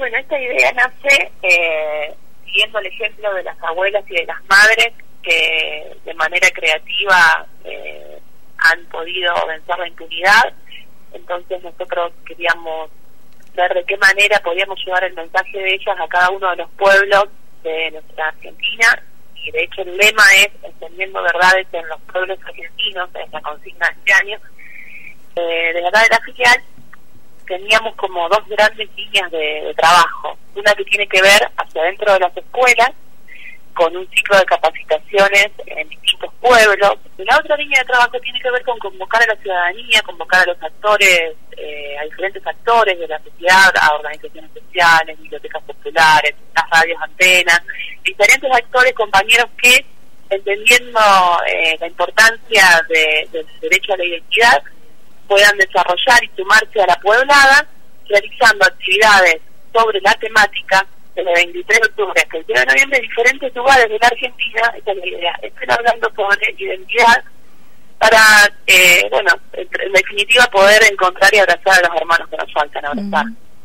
Bueno, esta idea nace eh, siguiendo el ejemplo de las abuelas y de las madres que de manera creativa eh, han podido vencer la impunidad. Entonces nosotros queríamos ver de qué manera podíamos llevar el mensaje de ellas a cada uno de los pueblos de nuestra Argentina. Y de hecho el lema es extendiendo verdades en los pueblos argentinos, es la consigna de este año. Eh, de verdad de la filial teníamos como dos grandes líneas de, trabajo. Una que tiene que ver hacia dentro de las escuelas, con un ciclo de capacitaciones en distintos pueblos. Y la otra línea de trabajo tiene que ver con convocar a la ciudadanía, convocar a los actores, eh, a diferentes actores de la sociedad, a organizaciones sociales, bibliotecas populares, las radios antenas, diferentes actores, compañeros que, entendiendo eh, la importancia del derecho a la identidad, puedan desarrollar y sumarse a la pueblada, realizando actividades sobre la temática del 23 de octubre hasta el 10 de noviembre en diferentes lugares de la Argentina, esta es la idea, estén hablando sobre identidad para, eh, bueno, en definitiva poder encontrar y abrazar a los hermanos que nos faltan abrazar.